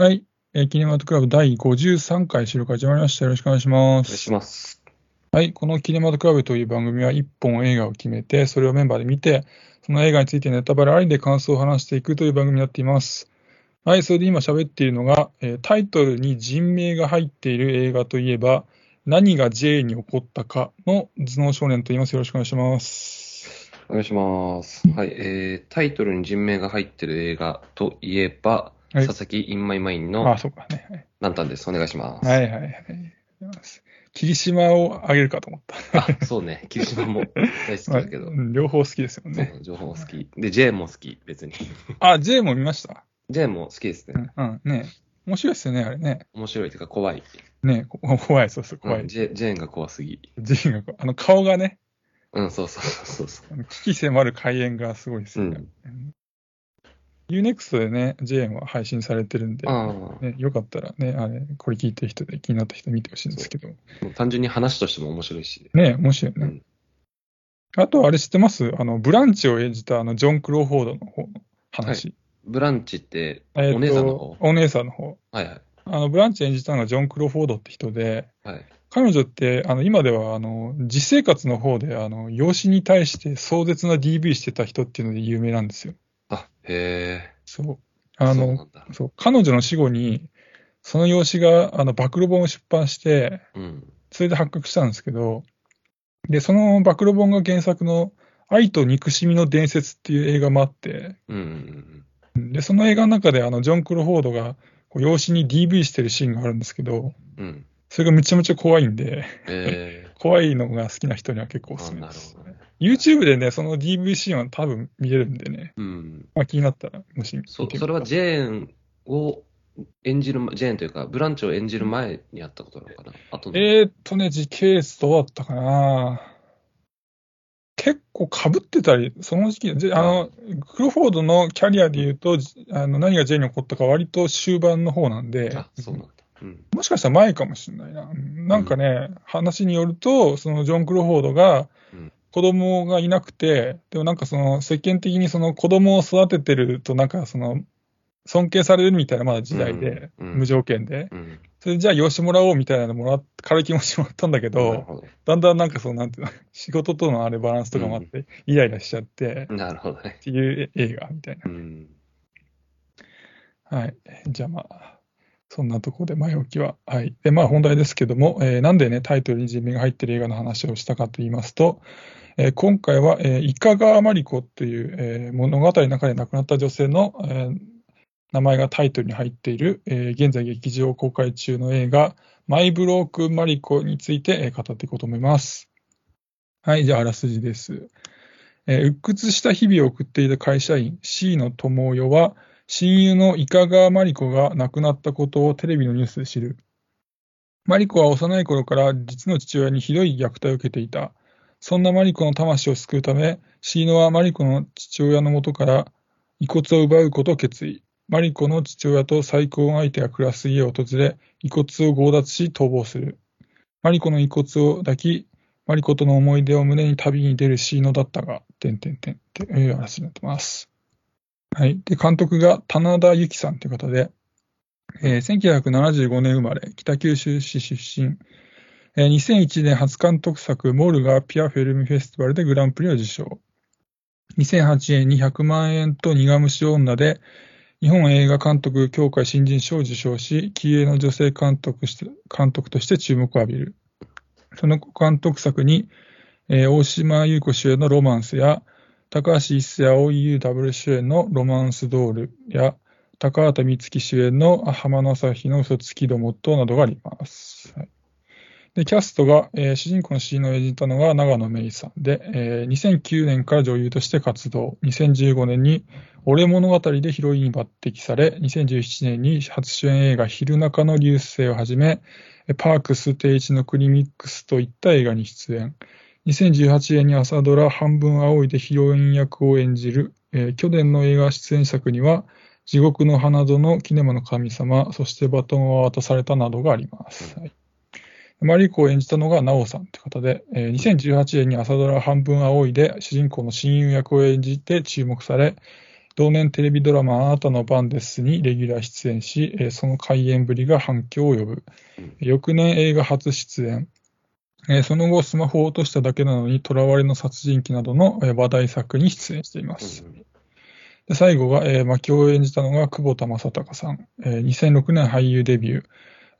はい。えーキネマトクラブ第53回収録始まりました。よろしくお願いします。お願いします。はい。このキネマトクラブという番組は1本映画を決めて、それをメンバーで見て、その映画についてネタバレありで感想を話していくという番組になっています。はい。それで今喋っているのが、えータイトルに人名が入っている映画といえば、何が J に起こったかの頭脳少年と言います。よろしくお願いします。お願いします。はい、えー、タイトルに人名が入ってる映画といえば、はい佐々木インマイマインあ、のそうかね。はいランタンです。お願いします。はいはいはい。霧島をあげるかと思った。あ、そうね。霧島も大好きだけど。う ん両方好きですよね。そう、情報好き。で、J も好き、別に。あ、J も見ました？J も好きですね。うん、うん、ね面白いですよね、あれね。面白いというか怖い。ねこ怖い、そうそう、怖い。うん、J, J が怖すぎ。J がこう、あの顔がね、うん、そうそうそうそう。あの危機迫る開演がすごいですよね。うん、Unext でね、J は配信されてるんで、ね、よかったらね、あれ、これ聞いてる人で気になった人見てほしいんですけど。単純に話としても面白いし。ね面白いね。うん。あと、あれ知ってます？あの、ブランチを演じたあの、ジョン・クロフォードの方の話。ブランチって、お姉さんの方？お姉さんの方。はいはい。あの、ブランチ演じたのがジョン・クロフォードって人で、はい。彼女って、あの、今では、あの、実生活の方で、あの、養子に対して壮絶な DV してた人っていうので有名なんですよ。あ、へえ。そう。あの、そう彼女の死後に、その養子が、あの、暴露本を出版して、うん。それで発覚したんですけど、で、その暴露本が原作の、愛と憎しみの伝説っていう映画もあって、うんうんで、その映画の中で、あの、ジョン・クロフォードが、こう養子に DV してるシーンがあるんですけど、うん。うん。それがめちゃめちゃ怖いんで、え 怖いのが好きな人には結構ー、おすすめですほ。どね。YouTube でね、その DV シーンは多分見れるんでね、うん。まあ、気になったら、もし見てそそれはジェーンを演じる、ジェーンというか、ブランチを演じる前にやったことなのかな？あとの、えーっとね、時系列どうだったかな？結構被ってたり、その時期、じあの、クロフォードのキャリアで言うと、じあの何が J に起こったか割と終盤の方なんで、あ、そうなんだ。うん。もしかしたら前かもしれないな。うんなんかね、話によると、そのジョン・クロフォードがうん子供がいなくて、でもなんかその世間的にその子供を育ててると、なんかその尊敬されるみたいなまだ時代で、うんうん無条件で。うん。それじゃあ養子もらおうみたいなのもらっ軽い気持ちもらったんだけど、ほだんだんなんかそうなんていうの、仕事とのあれバランスとかもあって、イライラしちゃって。なるほどね。ていう映画みたいな。うん。はい。じゃあまあ、そんなところで前置きは。はい。で、まあ本題ですけども、えーなんでね、タイトルに人名が入ってる映画の話をしたかと言いますと、え今回は、えー、イカ川マリコという、えー物語の中で亡くなった女性の、えー名前がタイトルに入っている、え現在劇場公開中の映画、マイブロークマリコについて、え語っていこうと思います。はい、じゃああらすじです。えー鬱屈した日々を送っていた会社員 C の友代は、親友のイカ川マリコが亡くなったことをテレビのニュースで知る。マリコは幼い頃から実の父親にひどい虐待を受けていた。そんなマリコの魂を救うため、シーノはマリコの父親の元から遺骨を奪うことを決意。マリコの父親と再婚相手が暮らす家を訪れ、遺骨を強奪し逃亡する。マリコの遺骨を抱き、マリコとの思い出を胸に旅に出るシーノだったが、てんてんてんっていう話になってます。はい。で、監督が棚田由紀さんという方で、えー1975年生まれ、北九州市出身、えー2001年初監督作、モルガピアフェルムフェスティバルでグランプリを受賞。2008年に100万円と苦虫女で、日本映画監督協会新人賞を受賞し、気鋭の女性監督して監督として注目を浴びる。その監督作に、えー大島優子主演のロマンスや、高橋一生蒼井優ダブル主演のロマンスドールや、高畑充希主演の浜野朝日の嘘つきどもとなどがあります。はいでキャストが、えー主人公のシーンを演じたのが長野芽郁さんで、えー2009年から女優として活動、2015年に俺物語でヒロインに抜擢され、2017年に初主演映画昼中の流星をはじめ、えパークス定一のクリミックスといった映画に出演。2018年に朝ドラ半分青いでヒロイン役を演じる、えー去年の映画出演作には、地獄の花園、キネマの神様、そしてバトンは渡されたなどがあります。はいマリコを演じたのがナオさんという方で、えー2018年に朝ドラ半分青いで主人公の親友役を演じて注目され、同年テレビドラマあなたの番ですにレギュラー出演し、えーその開演ぶりが反響を呼ぶ。うん翌年映画初出演。えーその後、スマホを落としただけなのに、囚われの殺人鬼などのえー話題作に出演しています。うんで最後が、えー、牧を演じたのが久保田正孝さん。えー2006年俳優デビュー。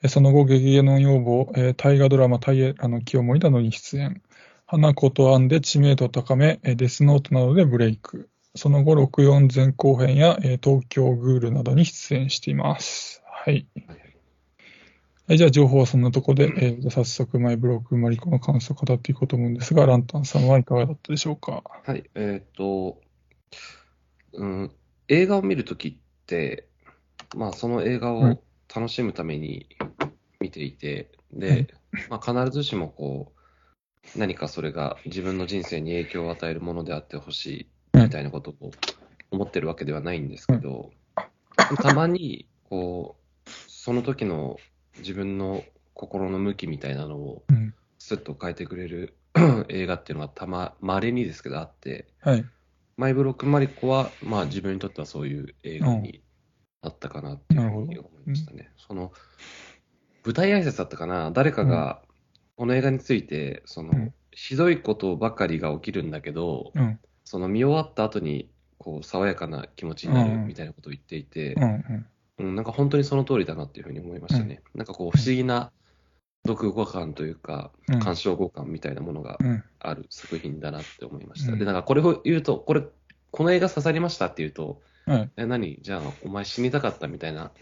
えーその後、ゲゲゲの女房、えー大河ドラマ、平の清盛などに出演。花子とアンで知名度を高め、えーデスノートなどでブレイク。その後、64前後編や、えー東京グールなどに出演しています。はい。はい、じゃあ、情報はそんなところで、えー早速、マイブロックマリコの感想を語っていこうと思うんですが、ランタンさんはいかがだったでしょうか？はい、えーっと、うん、映画を見るときって、まあ、その映画はいを楽しむために見ていて、はいで、まあ、必ずしもこう、何かそれが自分の人生に影響を与えるものであってほしいみたいなことを思ってるわけではないんですけど、たまに、こう、その時の自分の心の向きみたいなのをうん。スッと変えてくれる 映画っていうのがたま、稀にですけどあって、はい。マイブロックマリコは、まあ自分にとってはそういう映画になったかなっていうふうに思いましたね。その、舞台挨拶だったかな誰かが、この映画について、その、うんひどいことばかりが起きるんだけど、うん。その見終わった後に、こう、爽やかな気持ちになるうんみたいなことを言っていて、うん。うん。うん、なんか本当にその通りだなっていうふうに思いましたね。なんかこう、不思議な読後感というか、うん鑑賞後感みたいなものがうん。ある作品だなって思いました。うんで、なんかこれを言うと、これ、この映画刺さりましたって言うと、はい。え、何？じゃあ、お前死にたかったみたいな、なんか、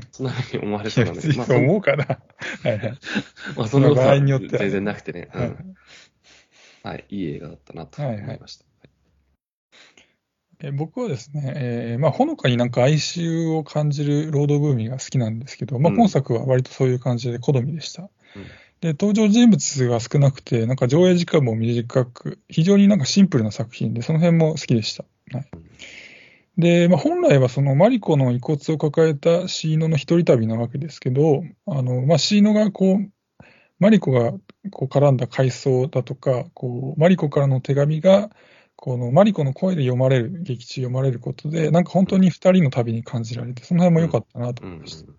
そんなふうに思われそうなんでまあ、そん思うかな。はいはい。まあ、そんなこと場は合によっては全然なくてね、うはいんはい、いい映画だったなと思いました。え僕はですね、えーまあ、ほのかになんか哀愁を感じるロードブーミーが好きなんですけど、まあ、うん今作は割とそういう感じで好みでした。うんで、登場人物が少なくて、なんか上映時間も短く、非常になんかシンプルな作品で、その辺も好きでした。はいうんで、まあ、本来はそのマリコの遺骨を抱えたシーノの一人旅なわけですけど、あの、まあ、シーノがこう、マリコがこう絡んだ回想だとか、こう、マリコからの手紙が、このマリコの声で読まれる、劇中読まれることで、なんか本当に二人の旅に感じられて、その辺も良かったなとうん思いました。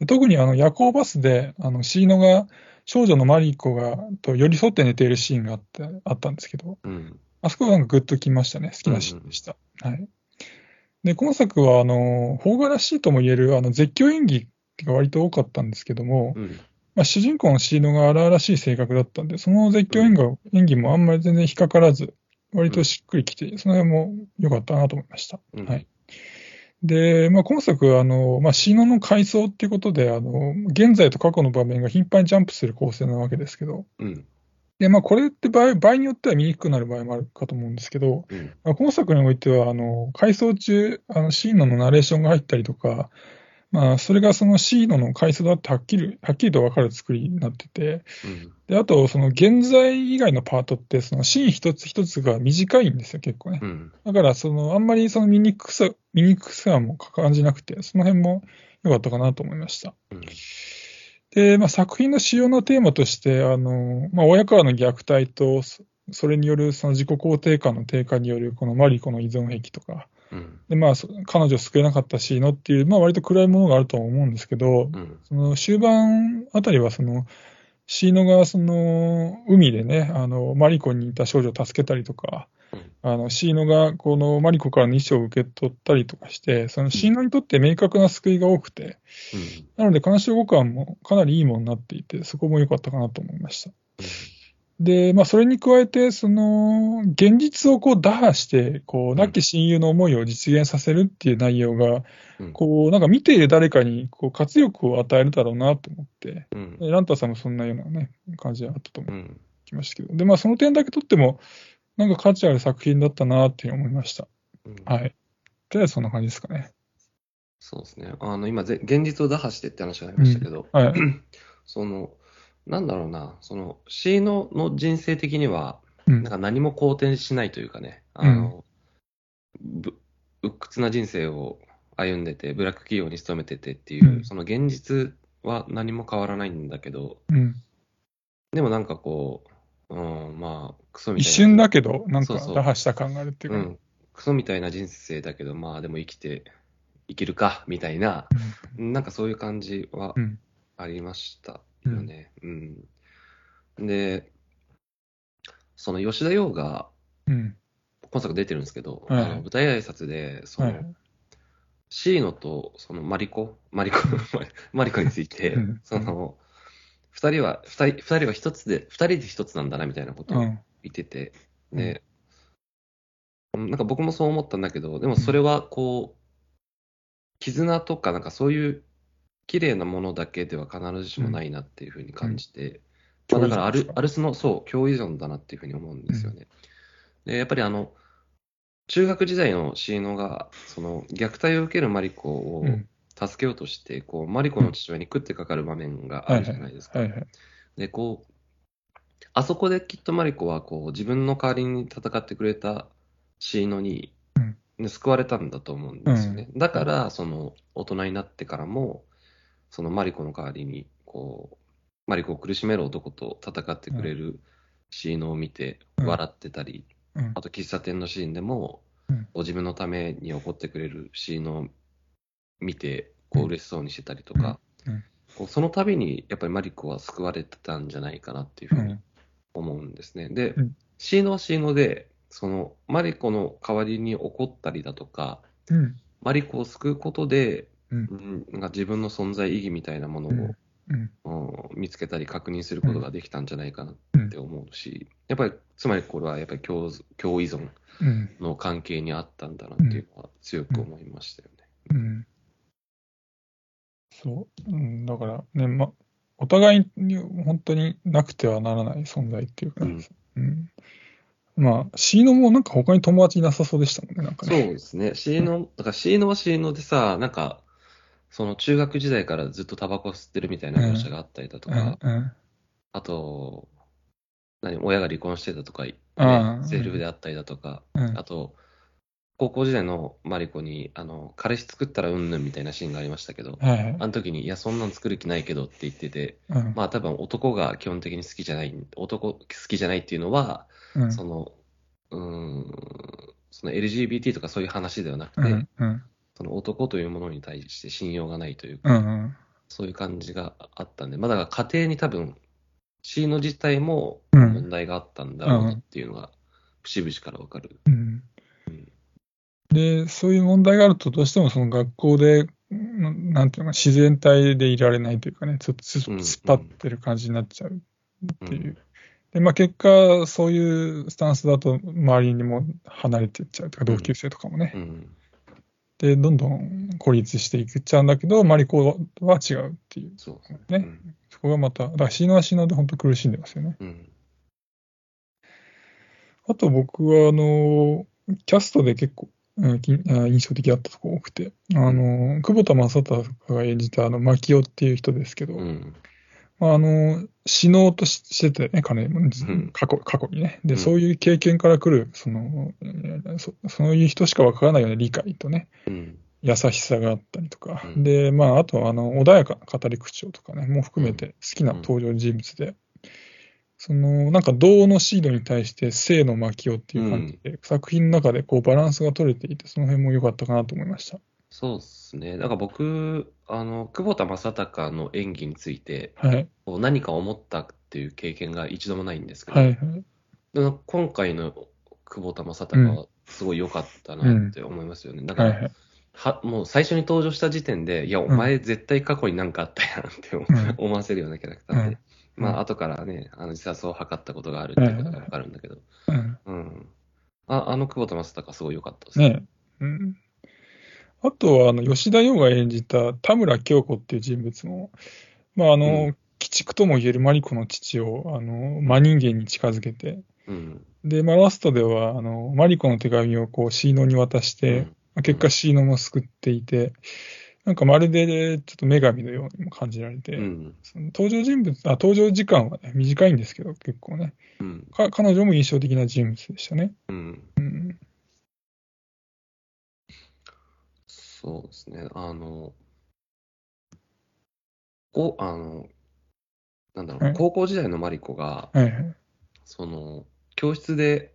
で特にあの夜行バスで、あのシーノが少女のマリコがと寄り添って寝ているシーンがあってあったんですけど、あそこがなんかグッときましたね。好きなシーンでした。はい。で、今作は、あの、邦画らしいとも言える、あの、絶叫演技が割と多かったんですけども、うんまあ、主人公のシーノが荒々しい性格だったんで、その絶叫演技,、演技もあんまり全然引っかからず、割としっくりきて、その辺も良かったなと思いました。うんはい。で、まあ、今作は、あの、まあ、シーノの回想っていうことで、あの、現在と過去の場面が頻繁にジャンプする構成なわけですけど、うんで、まあ、これって場合場合によっては見にくくなる場合もあるかと思うんですけど、うんまあ、今作においては、あの、回想中、あの、シーノのナレーションが入ったりとか、まあ、それがそのシーノの回想だってはっきり、はっきりと分かる作りになってて、うんで、あと、その現在以外のパートって、そのシーン一つ一つが短いんですよ、結構ね。うんだから、その、あんまりその見にくさ、見にくさも感じなくて、その辺も良かったかなと思いました。うんで、まあ、作品の主要なテーマとして、あの、まあ、親からの虐待と、そそれによるその自己肯定感の低下によるこのマリコの依存癖とか、うん。で、まあ、そ彼女を救えなかったシーノっていう、まあ、割と暗いものがあるとは思うんですけど、うん。その終盤あたりは、その、シーノがその海でね、あの、マリコにいた少女を助けたりとか、うんあの、シーノがこのマリコからの遺書を受け取ったりとかして、そのシーノにとって明確な救いが多くて、なので、鑑賞後感もかなりいいものになっていて、そこも良かったかなと思いました。で、まあ、それに加えて、その、現実をこう打破して、こう、亡き親友の思いを実現させるっていう内容が、うん。こう、なんか見ている誰かに、こう、活力を与えるだろうなと思って、ランタさんもそんなようなね、感じがあったと思いうん。ましたけど、で、まあ、その点だけとっても、なんか価値ある作品だったなって思いました。うんはい。とりあえずそんな感じですかね。そうですね。あの、今ぜ、現実を打破してって話がありましたけど、はい。その、なんだろうな、その、シーノの人生的には、うんなんか何も好転しないというかね、あの、ぶ鬱屈な人生を歩んでて、ブラック企業に勤めててっていう、うんその現実は何も変わらないんだけど、うん。でもなんかこう、うん、まあ、クソみたいな。一瞬だけど、なんかそうそう打破した感があるっていうか、うん。クソみたいな人生だけど、まあでも生きて、生きるか、みたいな、なんかそういう感じはうん。ありましたよね。うん。で、その吉田洋がうん。今作出てるんですけど、はいあの舞台挨拶で、その、はい。シーノとそのマリコ、マリコ、マリコについてうん、その、二人は、二人、二人は一つで、二人で一つなんだな、みたいなことをうん。言ってて、うんなんか僕もそう思ったんだけど、でもそれはこう、絆とかなんかそういう綺麗なものだけでは必ずしもないなっていうふうに感じて、まあ、だからアルアルスの、そう、共依存だなっていうふうに思うんですよね。で、やっぱりあの、中学時代のシーノが、その虐待を受けるマリコをうん。助けようとして、こう、マリコの父親に食ってかかる場面があるじゃないですか。で、こう、あそこできっとマリコは、こう、自分の代わりに戦ってくれたシーノに、うん。ね救われたんだと思うんですよね。だから、その、大人になってからも、そのマリコの代わりに、こう、マリコを苦しめる男と戦ってくれるシーノを見て、うん。笑ってたり、うん。あと喫茶店のシーンでも、う自分のために怒ってくれるシーノを見て、こう嬉しそうにしてたりとか、こうその度にやっぱりマリコは救われてたんじゃないかなっていうふうに思うんですね。で、うんシーノはシーノで、そのマリコの代わりに怒ったりだとか、うん。マリコを救うことで、うんうんなんか自分の存在意義みたいなものを、うん。見つけたり確認することができたんじゃないかなっうんて思うし、やっぱり、つまりこれはやっぱり共共依存うん。の関係にあったんだなっていうのは強く思いましたよね。うん。そう。うん、だからね、ま、お互いに本当になくてはならない存在っていうかね。うん。まあ、シーノもなんか他に友達いなさそうでしたもんね、なんかそうね。ですね。シーノ、だからシーノはシーノでさ、なんか、その中学時代からずっとタバコ吸ってるみたいな描写があったりだとうんか、うん。あと、何、親が離婚してたとか、ねセリフであったりだとか、うんあと、高校時代のマリコに、あの、彼氏作ったらうんぬんみたいなシーンがありましたけど、はいはい。あの時に、いや、そんなん作る気ないけどって言ってて、うん。まあ多分男が基本的に好きじゃない、男好きじゃないっていうのは、うん。その、うーん、その LGBT とかそういう話ではなくて、うん。うん。その男というものに対して信用がないというか、うん。うん。そういう感じがあったんで、まあだから家庭に多分、シーノ自体もうん問題があったんだろうなっていうのが、節々からわかる。うんで、そういう問題があると、どうしてもその学校で、うんなんていうのかな、自然体でいられないというかね、ちょっと突っ張ってる感じになっちゃうっていう。うんで、まあ結果、そういうスタンスだと、周りにも離れていっちゃうとか、うん同級生とかもね。うん。で、どんどん孤立していっちゃうんだけど、マリコは違うっていう。そうですね。ねそこがまた、だからシーノはシーノで本当苦しんでますよね。うん。うん。あと僕は、あの、キャストで結構、印象的だったとこ多くて、あの、久保田正孝が演じた、あの、牧雄っていう人ですけど、うん。まああの、死のうとししててね、彼も、ん。過去、過去にね。で、うん。そういう経験から来る、その、えーそそういう人しかわからないような理解とね、うん。優しさがあったりとか、うん。で、まあ、あと、あの、穏やかな語り口調とかね、も含めて好きな登場人物で、その、なんか、銅のシードに対して生の巻をっていう感じで、作品の中でこうバランスが取れていて、その辺も良かったかなと思いました。そうですね。だから僕、あの、久保田正孝の演技について、はい。こう何か思ったっていう経験が一度もないんですけど、はい、はい。今回の久保田正孝はすごい良かったなって思いますよね。だかはい、ら、はい。は、もう最初に登場した時点で、いや、お前絶対過去になんかあったやんって思わせるようなキャラクターで、うんまあ、後からね、あの、自殺を図ったことがあるっていうことがわかるんだけど、うん。うん。あ、あの久保田正孝すごい良かったです。ねえ。うん。あとは、あの、吉田洋が演じた田村京子っていう人物も、まあ、あの、うん鬼畜とも言えるマリコの父を、あの、真人間に近づけて、うん。で、まあ、ラストでは、あの、マリコの手紙をこう、シーノに渡して、うんまあ結果シーノも救っていて、なんかまるでちょっと女神のようにも感じられて、うん。その登場人物、あ、登場時間はね、短いんですけど、結構ね、うん。か彼女も印象的な人物でしたね。うん。うん。そうですね。あの、こう、あの、なんだろう、はい高校時代のマリコが、はいはい。その、教室で、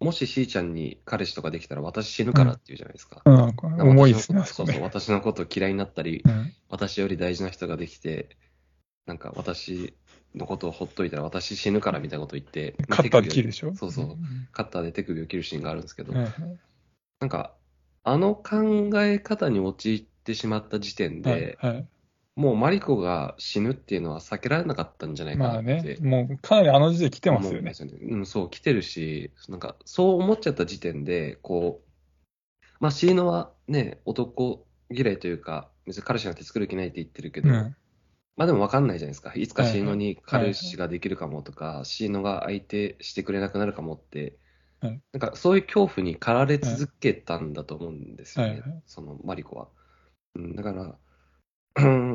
もししーちゃんに彼氏とかできたら私死ぬからって言うじゃないですか。うん、重いですね、そうそう、私のこと嫌いになったり、うん。私より大事な人ができて、なんか私のことをほっといたら私死ぬからみたいなこと言って、カッターで切るでしょ？そうそう。カッターで手首を切るシーンがあるんですけど、うん。はいなんか、あの考え方に陥ってしまった時点で、はいはいもうマリコが死ぬっていうのは避けられなかったんじゃないかまあなってね、もうかなりあの時点来てますよね思うんで。すよね。うん、そう、来てるし、なんか、そう思っちゃった時点で、こう、まあ、シーノはね、男嫌いというか、別に彼氏なんて作る気ないって言ってるけど、うんまあでも分かんないじゃないですか。いつかシーノに彼氏ができるかもとか、シーノが相手してくれなくなるかもって、はいなんかそういう恐怖に駆られ続けたんだと思うんですよね、はいはいそのマリコは。うん、だから、うん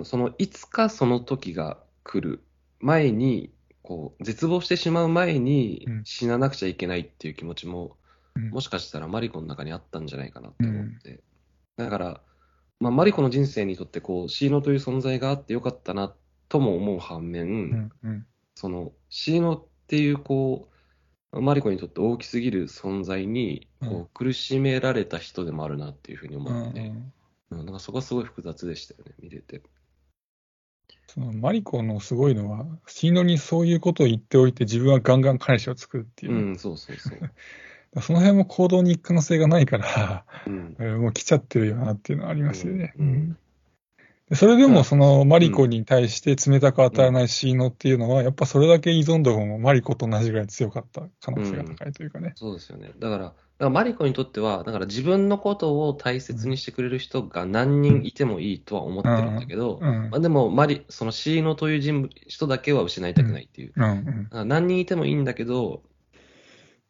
そのいつかその時が来る前に、こう絶望してしまう前にうん。死ななくちゃいけないっていう気持ちも、うん。もしかしたらマリコの中にあったんじゃないかなって思って。だから、まあ、マリコの人生にとってこう、シーノという存在があってよかったなとも思う反面、うんうん。そのシーノっていうこう、マリコにとって大きすぎる存在にこうん。う苦しめられた人でもあるなっていうふうにう思って、んうんうんなんかそこはすごい複雑でしたよね、見てて。そのマリコのすごいのは、シーノにそういうことを言っておいて、自分はガンガン彼氏を作るっていうう、ん、そうそうそう。その辺も行動に行く可能性がないから、うんえーもう来ちゃってるよなっていうのはありますよね。うんうんでそれでもそのマリコに対して冷たく当たらないシーノっていうのは、やっぱそれだけ依存度もマリコと同じぐらい強かった可能性が高いというかね。そうですよね。だから、らマリコにとっては、だから自分のことを大切にしてくれる人が何人いてもいいとは思ってるんだけど、うんまあ、でもマリ、そのシーノという人物人だけは失いたくないっていう。うんうん、だから何人いてもいいんだけど、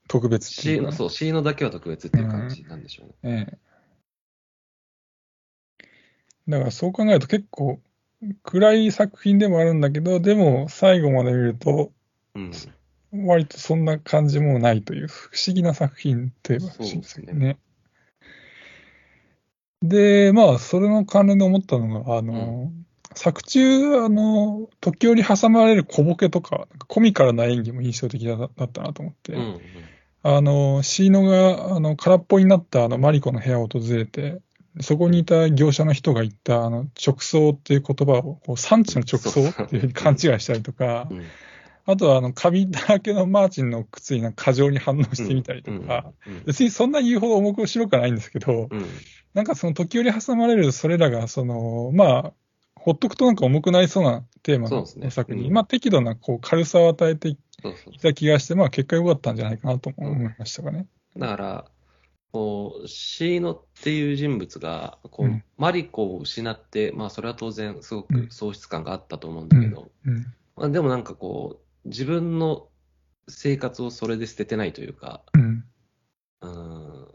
特別シーノ、そう、シーノだけは特別っていう感じなんでしょうね。ええだからそう考えると結構暗い作品でもあるんだけど、でも最後まで見ると、うん。割とそんな感じもないという不思議な作品といえば不思議ですけどね。で、まあ、それの関連で思ったのが、あの、作中、あの、時折挟まれる小ボケとか、かコミカルな演技も印象的だだったなと思って、うんうん。あの、シーノが、あの、空っぽになったあの、マリコの部屋を訪れて、そこにいた業者の人が言った、あの、直送っていう言葉を、こう産地の直送っていうふうに勘違いしたりとか、うんあとは、あの、カビだらけのマーチンの靴になんか過剰に反応してみたりとか、うん別にそんな言うほど重く白くはないんですけど、うん。なんかその時折挟まれるそれらが、その、まあ、ほっとくとなんか重くなりそうなテーマの作品、うん。まあ適度なこう軽さを与えていた気がして、まあ結果良かったんじゃないかなとも思いましたかね。だから、こう、シーノっていう人物が、こう、うん。マリコを失って、まあ、それは当然、すごうん。く喪失感があったと思うんだけど、うん。まあ、でもなんかこう、自分の生活をそれで捨ててないというか、うん。うん、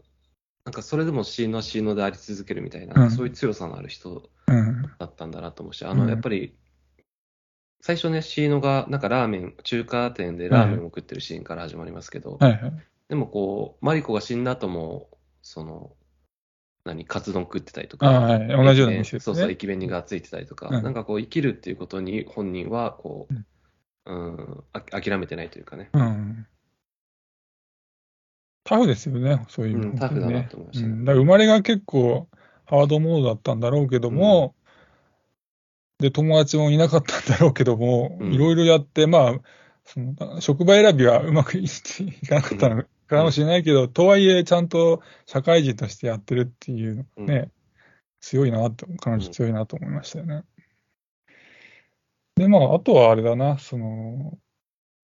なんかそれでもシーノはシーノであり続けるみたいな、うんそういう強さのある人うん。だったんだなと思うし、あの、うんやっぱり、最初ね、シーノが、なんかラーメン、中華店でラーメンを食ってるシーンから始まりますけど、はいはい。でもこう、マリコが死んだ後も、その、何、カツ丼食ってたりとか、あはい。同じような店ですそうそう、ね。駅弁にがついてたりとか、うんなんかこう、生きるっていうことに本人は、こう、うん、あ諦めてないというかね。うん。タフですよね、そういう意味うんタフだなと思いましたね。うん。だから生まれが結構ハードモードだったんだろうけども、で、友達もいなかったんだろうけども、うん。いろいろやって、まあ、その職場選びはうまくいかなかったのかもしれないけど、とはいえ、ちゃんと社会人としてやってるっていうね、強いなと、彼女強いなと思いましたよね。で、まあ、あとはあれだな、その、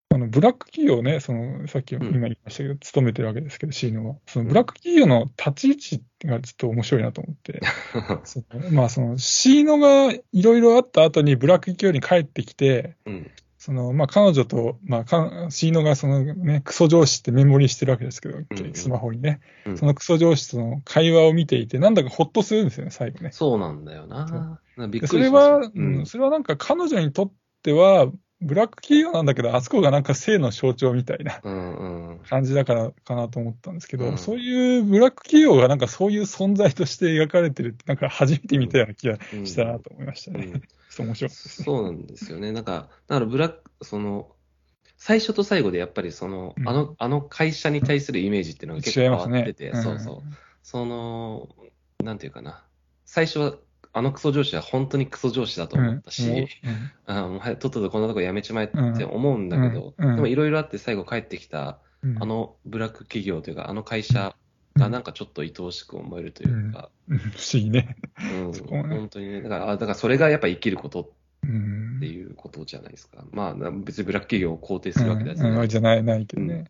あのブラック企業ね、そのさっきん今言いましたけど、勤めてるわけですけど、シーノは。そのブラック企業の立ち位置がちょっと面白いなと思って、まあ、そのシーノがいろいろあった後にブラック企業に帰ってきて、うん。そのまあ、彼女と、まあか、シーノがその、ね、クソ上司ってメモリしてるわけですけど、うんスマホにね、うん。そのクソ上司との会話を見ていて、なんだかほっとするんですよね、最後ね。そうなんだよな。なびっでくりしまそれは、ううんん、それはなんか彼女にとっては、ブラック企業なんだけど、あそこがなんか性の象徴みたいなうんうん。感じだからかなと思ったんですけど、うんそういうブラック企業がなんかそういう存在として描かれてるって、なんか初めて見たような気がうんしたなと思いましたね。うんちょっと面白かったですね。そうなんですよね。なんか、だからブラック、その、最初と最後でやっぱりその、うんあの、あの会社に対するイメージっていうのが結構変わってて、違いますねそうそう。その、なんていうかな。最初は、あのクソ上司は本当にクソ上司だと思ったし、うん あとっととこんなとこ辞めちまえって思うんだけど、でもいろいろあって最後帰ってきた、うん。あのブラック企業というか、あの会社がなんかちょっと愛おしく思えるというか、うん。不思議ね。うん。本当にね、だから、あだからそれがやっぱ生きることうんっていうことじゃないですか。まあ、な別にブラック企業を肯定するわけですうん。うんじゃない、ないけどね。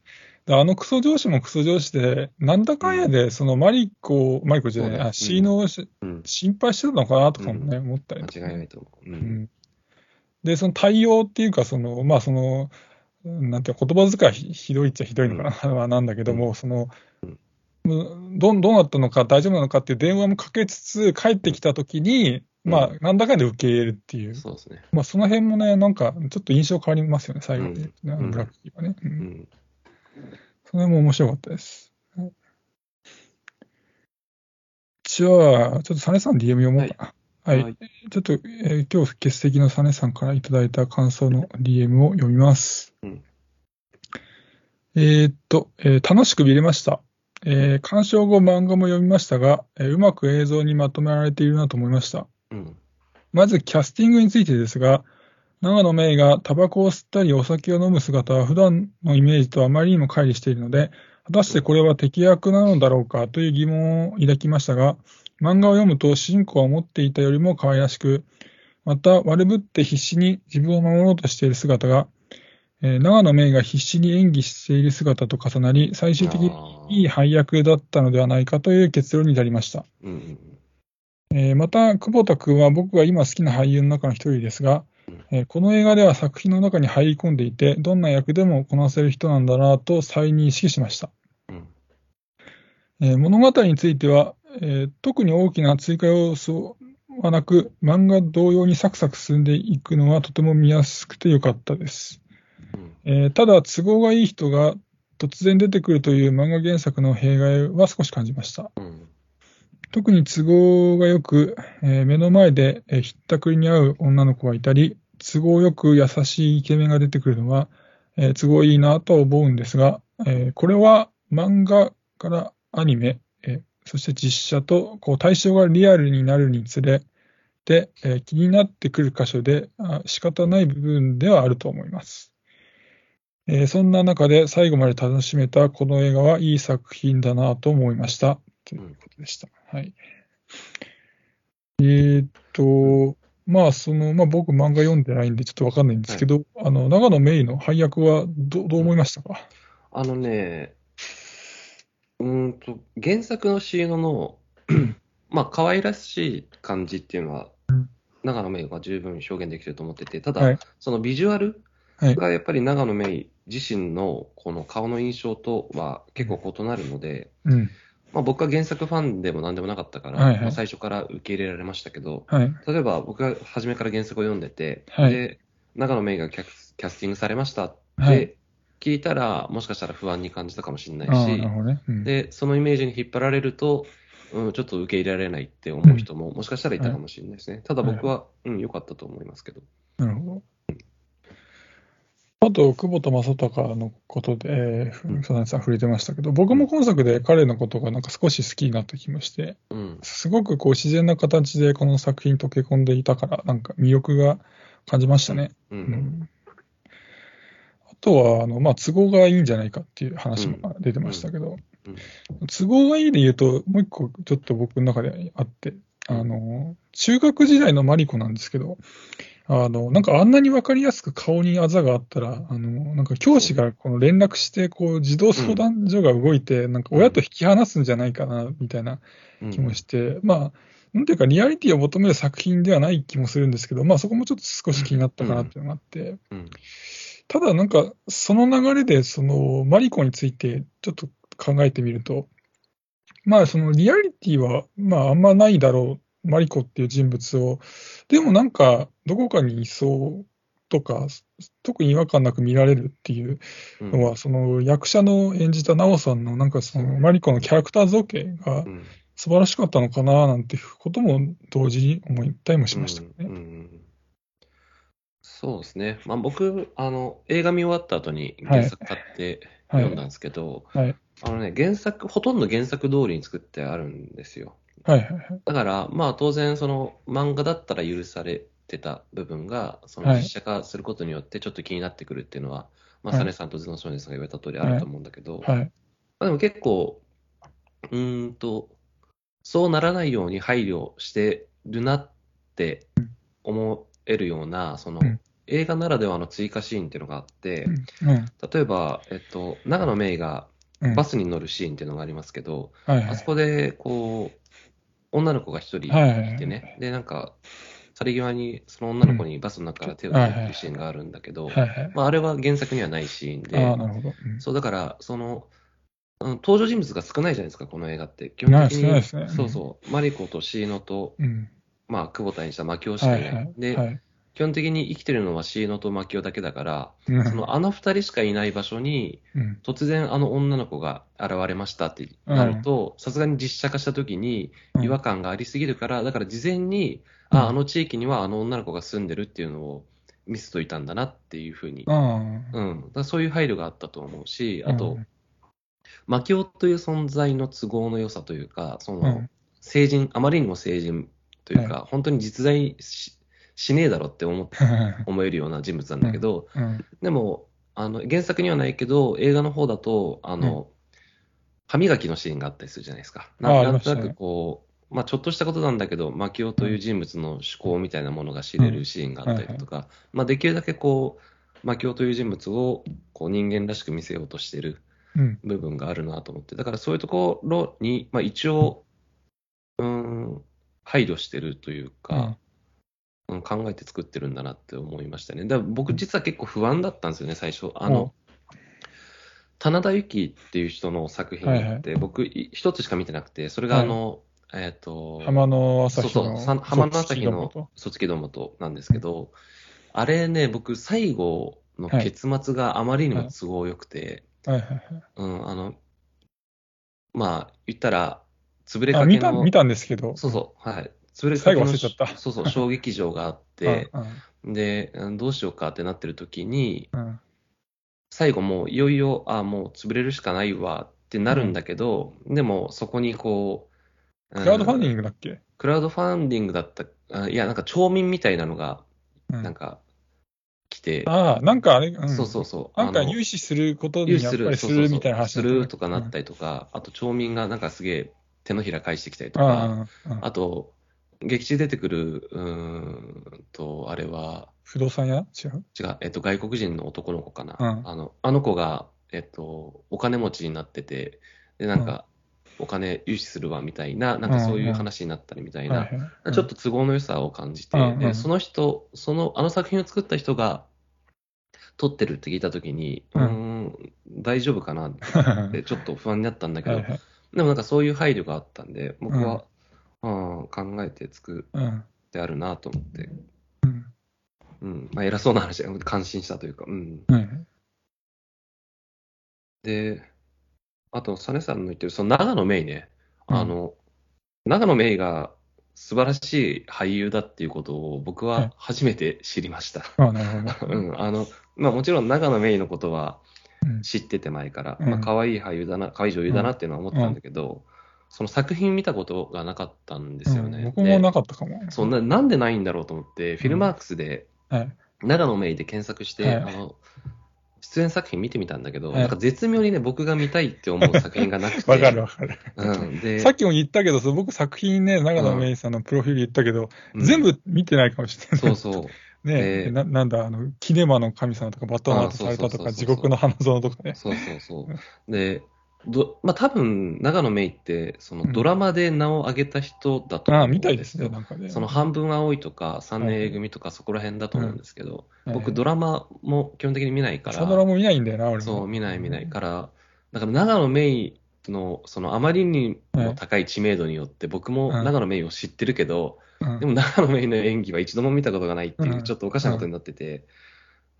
であのクソ上司もクソ上司で、なんだかんやで、そのマリコ、マリコじゃない、あ、シーノをしうん、心配してたのかなとかもね、思ったり間違いないと思う。う。うん。んで、その対応っていうか、その、まあ、その、なんていうか、言葉遣いひひどいっちゃひどいのかな、まあなんだけども、その、どんどうなったのか、大丈夫なのかっていう電話もかけつつ、帰ってきたときに、まあ、なんだかんで受け入れるっていう、そうですね。まあ、その辺もね、なんか、ちょっと印象変わりますよね、最後に、ねうんブラックキーはね。ううんん。その辺も面白かったです。はいじゃあ、ちょっとサネさん DM 読もうかな。はい。はいちょっと、えー今日欠席のサネさんからいただいた感想の DM を読みます。うんえーっと、えー楽しく見れました。えー鑑賞後漫画も読みましたが、えーうまく映像にまとめられているなと思いました。うん。まずキャスティングについてですが、長野芽郁がタバコを吸ったりお酒を飲む姿は普段のイメージとあまりにも乖離しているので、果たしてこれは敵役なのだろうかという疑問を抱きましたが、漫画を読むと主人公は思っていたよりも可愛らしく、また悪ぶって必死に自分を守ろうとしている姿が、えー長野芽郁が必死に演技している姿と重なり、最終的にいい配役だったのではないかという結論に至りました。えーまた、久保田君は僕が今好きな俳優の中の一人ですが、えーこの映画では作品の中に入り込んでいて、どんな役でもこなせる人なんだなと再認識しました。うん。えー物語については、えー特に大きな追加要素はなく、漫画同様にサクサク進んでいくのはとても見やすくてよかったです。うんえーただ、都合がいい人が突然出てくるという漫画原作の弊害は少し感じました。うん。特に都合がよく、えー目の前で、えーひったくりに会う女の子がいたり、都合よく優しいイケメンが出てくるのは、えー都合いいなと思うんですが、えーこれは漫画からアニメ、えーそして実写とこう対象がリアルになるにつれて、えー気になってくる箇所であ仕方ない部分ではあると思います。えーそんな中で最後まで楽しめたこの映画はいい作品だなと思いました。ということでした。はい。えーっと、まあ、その、まあ僕漫画読んでないんでちょっとわかんないんですけど、あの、長野メイの配役はどどう思いましたか？あのね、うーんと、原作のシーノの、まあ、可愛らしい感じっていうのは、長野芽郁が十分表現できてると思ってて、ただ、はいそのビジュアルはい。がやっぱり長野芽郁自身のこの顔の印象とは結構異なるので、うん。まあ、僕は原作ファンでも何でもなかったから、はいはいまあ最初から受け入れられましたけど、はい。例えば僕が初めから原作を読んでて、はいで長野芽郁がキャスキャスティングされましたってはい聞いたら、もしかしたら不安に感じたかもしれないしね。うん、で、そのイメージに引っ張られると、うん、ちょっと受け入れられないって思う人も、もしかしたらいたかもしれないですね。ただ僕は、うん、良かったと思いますけど。なるほど。あと、久保田正孝のことで、えー、佐々木さん触れてましたけど、僕も今作で彼のことがなんか少し好きになった気もして、うん、すごくこう自然な形でこの作品に溶け込んでいたから、なんか魅力が感じましたね。うん、うん。あとは、あの、まあ、都合がいいんじゃないかっていう話も出てましたけど、うん。都合がいいで言うと、もう一個ちょっと僕の中であって、あの、中学時代のマリコなんですけど、あの、なんかあんなにわかりやすく顔にあざがあったら、あの、なんか教師がこの連絡して、こう、児童相談所が動いて、なんか親と引き離すんじゃないかな、みたいなうん。気もして、まあ、なんていうか、リアリティを求める作品ではない気もするんですけど、まあそこもちょっと少し気になったかなっていうのがあって、うん。ただなんか、その流れで、その、マリコについてちょっと考えてみると、まあそのリアリティは、まああんまないだろう、マリコっていう人物を、でもなんか、どこかにいそうとか、特に違和感なく見られるっていううんのは、その役者の演じたナオさんのなんかそのマリコのキャラクター造形がうん素晴らしかったのかななんていうことも同時に思ったりもしましたね。うんうんそうですね。まあ僕、あの、映画見終わった後に原作買ってはい読んだんですけど、はい。あのね、原作、ほとんど原作通りに作ってあるんですよ。はいはいはい。だから、まあ当然、その漫画だったら許されてた部分が、そのはい実写化することによってちょっと気になってくるっていうのは、まあ、はいサネさんと頭脳少年さんが言われた通りあると思うんだけど、はい。まあでも結構、うーんと、そうならないように配慮してるなって思えるような、その、うん映画ならではの追加シーンっていうのがあって、うん。うん。例えば、えっと、長野芽郁がうん。バスに乗るシーンっていうのがありますけど、はいはいあそ。こで、こう、女の子が一人はいはいはいいてね、で、なんか、去り際にその女の子にバスの中から手を振るっていうシーンがあるんだけど。まあ、あれは原作にはないシーンで、ああ、なるほど。うんそう、だから、その、うん登場人物が少ないじゃないですか、この映画って。基本的に。ねうんそうそう。マリコとシーノと、うん。まあ、久保田にしたマキオしかない。はいはい。で、はい。基本的に生きてるのはシーノとマキオだけだから、うん。そのあの二人しかいない場所に、うん。突然あの女の子が現れましたってなると、さすがに実写化した時にうん。違和感がありすぎるから、だから事前に、うん。あ、あの地域にはあの女の子が住んでるっていうのを見せといたんだなっていうふうに、あうん、だそういう配慮があったと思うし、あ。あと、マキオという存在の都合の良さというか、その、うん、成人、あまりにも成人というか、本当に実在ししねえだろって思っ 思えるような人物なんだけど、うん。でも、あの、原作にはないけど、映画の方だと、あの、歯磨きのシーンがあったりするじゃないですか。なんとなくこう、まあちょっとしたことなんだけど、マキオという人物の思考みたいなものが知れるシーンがあったりだとか、まあできるだけこう、マキオという人物をこう人間らしく見せようとしてるうん。部分があるなと思って、だからそういうところに、まあ一応、うーん、配慮してるというか、うん考えて作ってるんだなって思いましたね。だ僕実は結構不安だったんですよね、最初。あの、棚田由紀っていう人の作品って僕い一つしか見てなくて、それがあの、えっ、と、浜の朝そうそう、日の。さ浜の朝日のそっ卒木どもとなんですけど、あれね、僕最後の結末があまりにも都合良くて、ちはいはいはい。うん、あの、まあ、言ったら、潰れあ、かけの、見たんですけど。そうそう、はい。潰れか最後忘れちゃった。そうそう、小劇場があって、うんで、うん。どうしようかってなってる時に、うん。うん最後もういよいよ、あもう潰れるしかないわってなるんだけど、でもそこにこう、クラウドファンディングだっけ？クラウドファンディングだった、あいや、なんか町民みたいなのが、うん。なんか、来て、ああ、なんかあれ、うん。そうそうそう。なんか融資することにやっぱりすそうそうそうるみたいな話するとかなったりとか、あと町民がなんかすげえ手のひら返してきたりとあか、あと、劇中出てくる、うーんと、あれは、不動産屋？違う？違う、えっと、外国人の男の子かな。うん。あの、あの子が、えっと、お金持ちになってて、で、なんか、お金融資するわみたいな、なんかそういう話になったりみたいな、はいはい。ちょっと都合の良さを感じて、うんうん。で、その人、その、あの作品を作った人が、撮ってるって聞いたときに、ううん大丈夫かなっはて ちょっと不安になったんだけど、いはい。でもなんかそういう配慮があったんで、僕は、うん、考えて作うん。ってあるなと思って、うん。うん、まあ偉そうな話、感心したというか、うん。うん。で、あと、サネさんの言ってる、その長野芽郁ね、うん。あの、長野芽郁が素晴らしい俳優だっていうことを僕は初めて知りました。あなるほど。うん、あの、まあもちろん長野芽郁のことはうん。知ってて前から、うん。まあ可愛い俳優だな、可愛い女優だなっていうのは思ってたんだけど、その作品見たことがなかったんですよね。うん僕もなかったかも。でそんな、なんでないんだろうと思って、フィルマークスではい。長野芽郁で検索して、はいあの、出演作品見てみたんだけど、はいなんか絶妙にね、僕が見たいって思う作品がなくて。わかるわかる。うん、で、さっきも言ったけど、そう僕作品ね、長野芽郁さんのプロフィール言ったけど、うん全部見てないかもしれない。そうそう。ね、えーななんだ、あの、キネマの神様とか、バトンアウトされたとか、地獄の花園とかね。そうそうそう。で、どまあ多分、長野芽郁って、そのうん。ドラマで名を挙げた人だと思うんああ、みたいですね、んかね。その半分青いとか、3年 A 組とかそこら辺だと思うんですけど、僕ドララマも基本的に見ないから、サドラも見ないんだよな、俺も。そう、見ない見ないから、だから長野芽郁の、そのあまりにも高い知名度によって、僕もうん長野芽郁を知ってるけど、うん。でも長野芽郁の演技は一度も見たことがないっていうう、ん。ちょっとおかしなことになってて、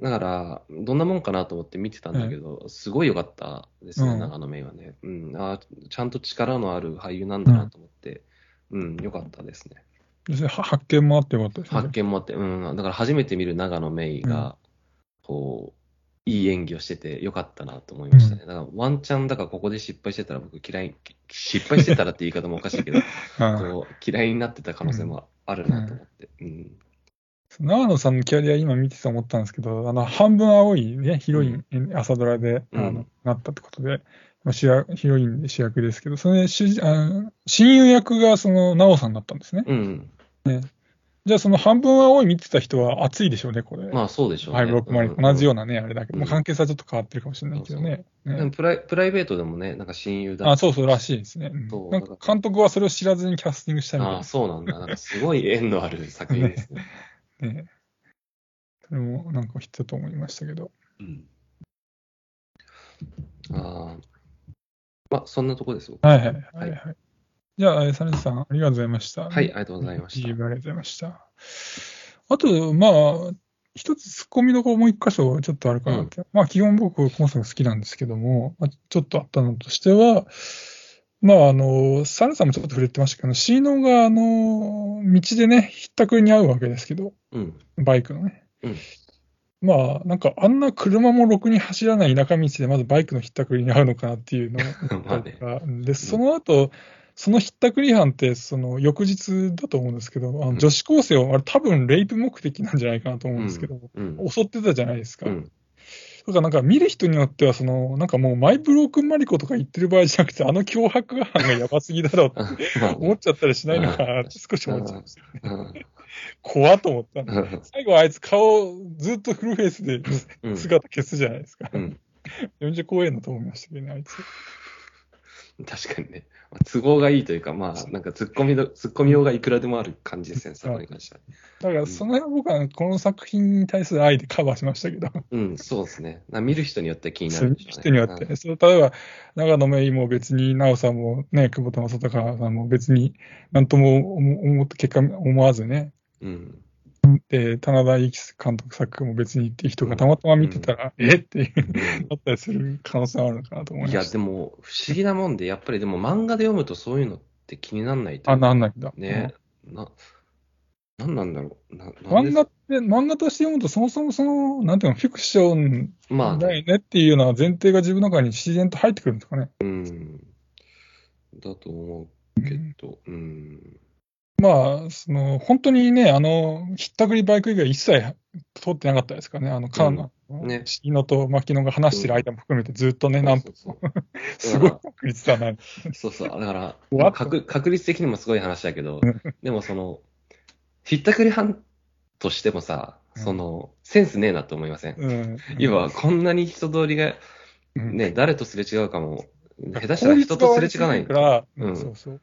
だから、どんなもんかなと思って見てたんだけど、すごい良かったですね、うん長野芽郁はね。うん、あーちゃんと力のある俳優なんだなと思って、うん、良かったですね。発見もあってよかったですね。発見もあって、うん、だから初めて見る長野メイが、こう、いい演技をしててよかったなと思いましたね。だからワンチャン、だからここで失敗してたら僕嫌い、失敗してたらって言い方もおかしいけど、こう嫌いになってた可能性もあるなと思って。うん長野さんのキャリア今見てて思ったんですけど、あの、半分青いね、ヒロイン、朝ドラで、あの、うんなったってことで、まあ、主役、ヒロインで主役ですけど、それで主人、あ親友役がその、直さんだったんですね。うん。じゃあその半分青い見てた人は熱いでしょうね、これ。まあそうでしょうね。はい、僕も同じようなね、あれだけど、うんまあ、関係性はちょっと変わってるかもしれないけどね。ねでもプライプライベートでもね、なんか親友だあ、そうそうらしいですね。うんそうなんか監督はそれを知らずにキャスティングしたみたいああ、そうなんだ。なんかすごい縁のある作品ですね。な。ね。それもなんか必要と思いましたけど。うん。ああ。まあ、そんなとこですよ。はいはいはいはい。じゃあ、サネさん、ありがとうございました。はい、ありがとうございました。いいありがとうございました。あと、まあ、一つ突っ込みどころもう一箇所ちょっとあるかなって。まあ、基本僕、コンサート好きなんですけども、まあ、ちょっとあったのとしては、まあ、あの、サネさんもちょっと触れてましたけど、シーノが、あの、道でね、ひったくりに遭うわけですけど、うん。バイクのね。うんまあ、なんか、あんな車もろくに走らない田舎道で、まずバイクのひったくりに遭うのかなっていうのを まあね。で、その後、そのひったくり犯って、その翌日だと思うんですけど、あうんの女子高生を、あれ多分レイプ目的なんじゃないかなと思うんですけど、うん。襲ってたじゃないですか。うん。だからなんか見る人によっては、その、なんかもうマイブロークンマリコとか言ってる場合じゃなくて、あの脅迫犯がやばすぎだろうって まあ思っちゃったりしないのかなって少し思っちゃいました。うん怖っと思ったん最後あいつ顔ずっとフルフェイスでうん姿消すじゃないですか。うん 40怖えなと思いましたけどね、あいつ。確かにね。まあ都合がいいというか、まあ、なんか突っ込みど、突っ込みようがいくらでもある感じですね、そこに関しては。だからその辺は僕はこの作品に対する愛でカバーしましたけど。うん、そうですね。な見る人によって気になるでしょうね。人によって、そう例えば、長野芽衣も別に、奈緒さんもね、久保田正孝さんも別に、なんとも思思って、結果思わずね、うん。で、棚田幸監督作も別にっていう人がたまたま見てたら、えっ？ていう、う んなったりする可能性はあるのかなと思いいや、ました。でも、不思議なもんで、やっぱりでも漫画で読むとそういうのって気にならないといあ、なんないんだ。ね。な、なんなんだろう。な漫画って、漫画として読むと、そもそもその、なんていうの、フィクションまあ、だよねっていうような前提が自分の中に自然と入ってくるんですかね。うん。だと思うけど、うん。まあ、その、本当にね、あの、ひったくりバイク以外一切通ってなかったですかね。あの、カーナ、ね椎野と牧野が話してる間も含めてずっとね、何分そうもそう すごい確率だな。そうそう。だから、確確率的にもすごい話だけどうん、でもその、ひったくり犯としてもさ、うんその、センスねえなと思いません？うん。要は、こんなに人通りが、うん、ね、誰とすれ違うかも、下手したら人とすれ違わないから、うんうんそうそう。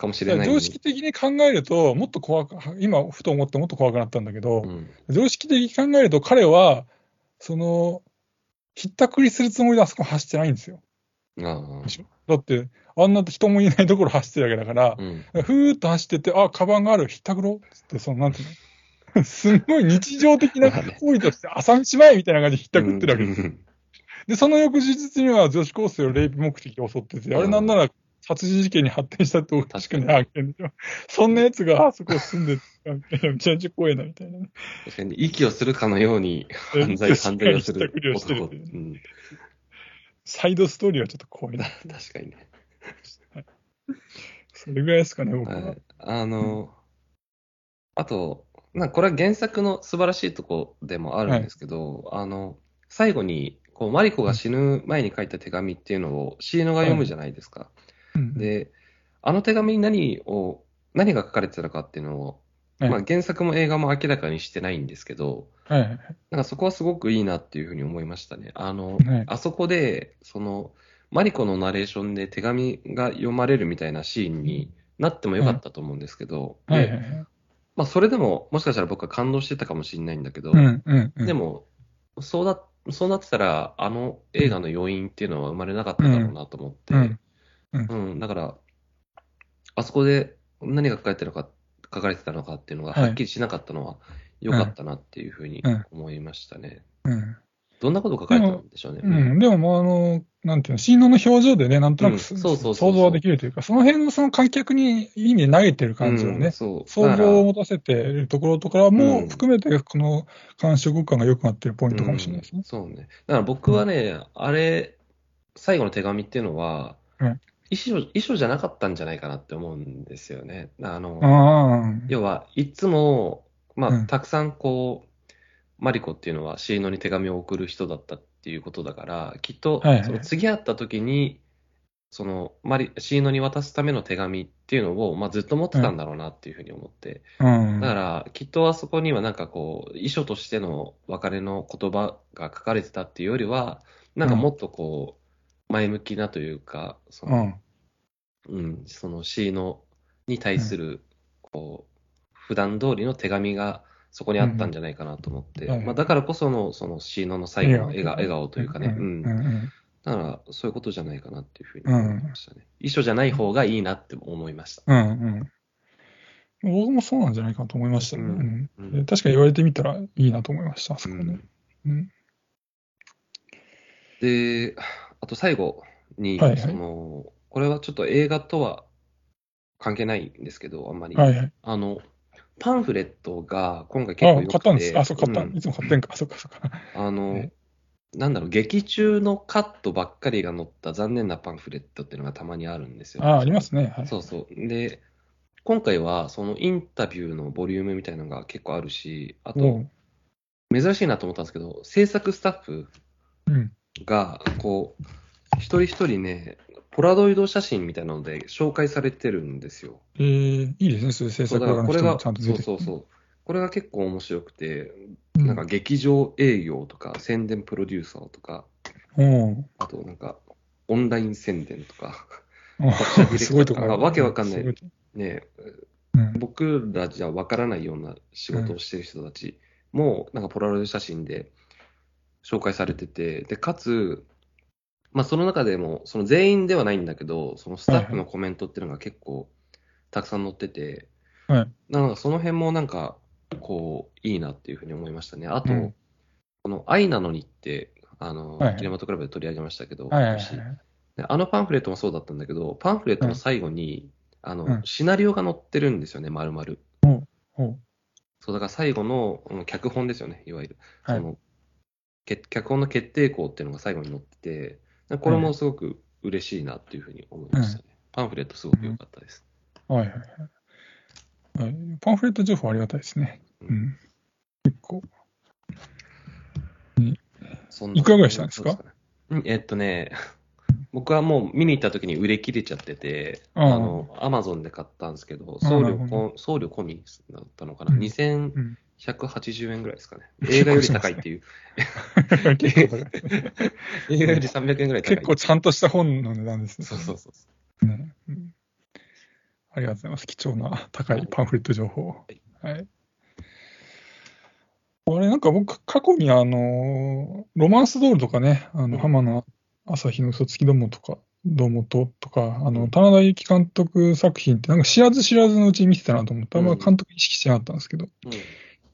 かもしれない。常識的に考えると、もっと怖く、今、ふと思ってもっと怖くなったんだけど、うん。常識的に考えると、彼は、その、ひったくりするつもりであそこ走ってないんですよ。ああでしょ？だって、あんな人もいないところ走ってるわけだから、うん。ふーっと走ってって、あ、カバンがある、ひったくろ？つって、その、なんていうの？すんごい日常的な行為として、朝道前みたいな感じでひったくってるわけです。うんで、その翌日には女子高生をレイプ目的で襲ってて、あれなんなら殺人事件に発展したって確かに発見でしょ。そんな奴があそこ住んでて、めちゃめちゃ怖えな、みたいなね。確かに、息をするかのように犯罪、犯罪をする男。うん。サイドストーリーはちょっと怖いな。確かにね。それぐらいですかね、僕は。はい。あの、あと、まあ、これは原作の素晴らしいとこでもあるんですけど、あの、最後に、こう、マリコが死ぬ前に書いた手紙っていうのをシーノが読むじゃないですか。うんで、あの手紙に何を、何が書かれてたのかっていうのを、はいまあ、原作も映画も明らかにしてないんですけど、はい。なんかそこはすごくいいなっていうふうに思いましたね。あの、はいあそこで、その、マリコのナレーションで手紙が読まれるみたいなシーンになってもよかったと思うんですけど、ではいはいはい。まあそれでも、もしかしたら僕は感動してたかもしれないんだけど、うんうんうん。でも、そうだ、そうなってたら、あの映画の余韻っていうのは生まれなかっただろうなと思って、うん、うん、だから、あそこで何が書かれてるのか、書かれてたのかっていうのがはっきりしなかったのは良かったなっていうふうにうん思いましたね。うん。どんなこと書かれたんでしょうね。うん、でももうあの、なんていうの、シーノの表情でね、なんとなく、そうそうそう想像はできるというか、その辺のその観客に意味で投げてる感じをね、想像を持たせているところとかも含めて、この感触感が良くなってるポイントかもしれないですね。そうね。だから僕はね、あれ、最後の手紙っていうのは、うん遺書、遺書じゃなかったんじゃないかなって思うんですよね。あの、あ要は、いつも、まあ、うんたくさんこう、マリコっていうのはシーノに手紙を送る人だったっていうことだから、きっとその次会った時に、その、マリ、シーノに渡すための手紙っていうのを、まあ、ずっと持ってたんだろうなっていうふうに思って。あ、うん。だから、きっとあそこにはなんかこう、遺書としての別れの言葉が書かれてたっていうよりは、なんかもっとこう、前向きなというか、その、うん。うん、その C のに対する、こう、普段通りの手紙がそこにあったんじゃないかなと思って、うんはいまあ、だからこその、その C のの最後の笑顔笑顔というかね、ううんだから、そういうことじゃないかなっていうふうに思いましたね。遺書じゃない方がいいなって思いました。うんうん。僕もそうなんじゃないかと思いましたね。ううんうんで確かに言われてみたらいいなと思いました、あそこね。うんうん。で、あと最後に、はいはいその、これはちょっと映画とは関係ないんですけど、あんまり。はいはい。あの、パンフレットが今回結構あ、良くて買ったんです。あ、そう、買った。うんいつも買ってんか。あ、そっか、そっか。あの、ねなんだろう、劇中のカットばっかりが載った残念なパンフレットっていうのがたまにあるんですよ。あ、ありますね。はい。そうそう。で、今回はそのインタビューのボリュームみたいなのが結構あるし、あと、珍しいなと思ったんですけど、制作スタッフうん。が、こう、一人一人ね、ポラロイド写真みたいなので紹介されてるんですよ。えー、いいですね。そういう制作だからこれが、側の人もちゃんとそ出てうそうそう。これが結構面白くて、うんなんか劇場営業とか、宣伝プロデューサーとか、おうあとなんか、オンライン宣伝とか、すごいところ。あわけわかんないね、うん。僕らじゃわからないような仕事をしてる人たちも、なんかポラロイド写真で紹介されてて、で、かつ、まあその中でも、その全員ではないんだけど、そのスタッフのコメントっていうのが結構たくさん載ってて、はい。なんかその辺もなんか、こう、いいなっていうふうに思いましたね。あと、うんこの愛なのにって、あの、はいはいキネマトクラブで取り上げましたけど、はいはいはい私であのパンフレットもそうだったんだけど、パンフレットの最後に、あの、うんシナリオが載ってるんですよね、丸々。おうそう、だから最後のうん脚本ですよね、いわゆる。はいそのけ脚本の決定校っていうのが最後に載ってて、これもすごく嬉しいなっていうふうに思いましたね。うん、パンフレットすごく良かったです、うん。はいはいはい。パンフレット情報ありがたいですね。うん。結構。そんいくらぐらいしたんですか、ね、えっとね、僕はもう見に行った時に売れ切れちゃってて、あの、アマゾンで買ったんですけど、送料、送料込みだったのかな、うん、180円ぐらいですかね。映画より高いっていう。結 構映画より300円ぐらい高い。結構ちゃんとした本の値段ですね。そうそうそう、ねうん、ありがとうございます。貴重な高いパンフレット情報。はい。はい、あれ、なんか僕、過去にあの、ロマンスドールとかね、あの、浜野朝日の嘘つきどもとか、どうもととか、あの、棚田幸監督作品って、なんか知らず知らずのうちに見てたなと思った。あんま監督意識してなかったんですけど。うん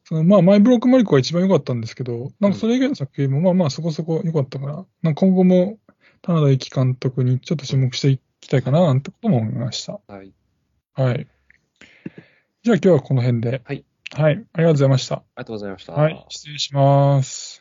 そのまあ、マイブロックマリコが一番良かったんですけど、なんかそれ以外の作品もまあまあそこそこ良かったから、なんか今後も棚田幸監督にちょっと注目していきたいかななんてことも思いました。はい。はい。じゃあ今日はこの辺で。はい。はい。ありがとうございました。ありがとうございました。はい。失礼します。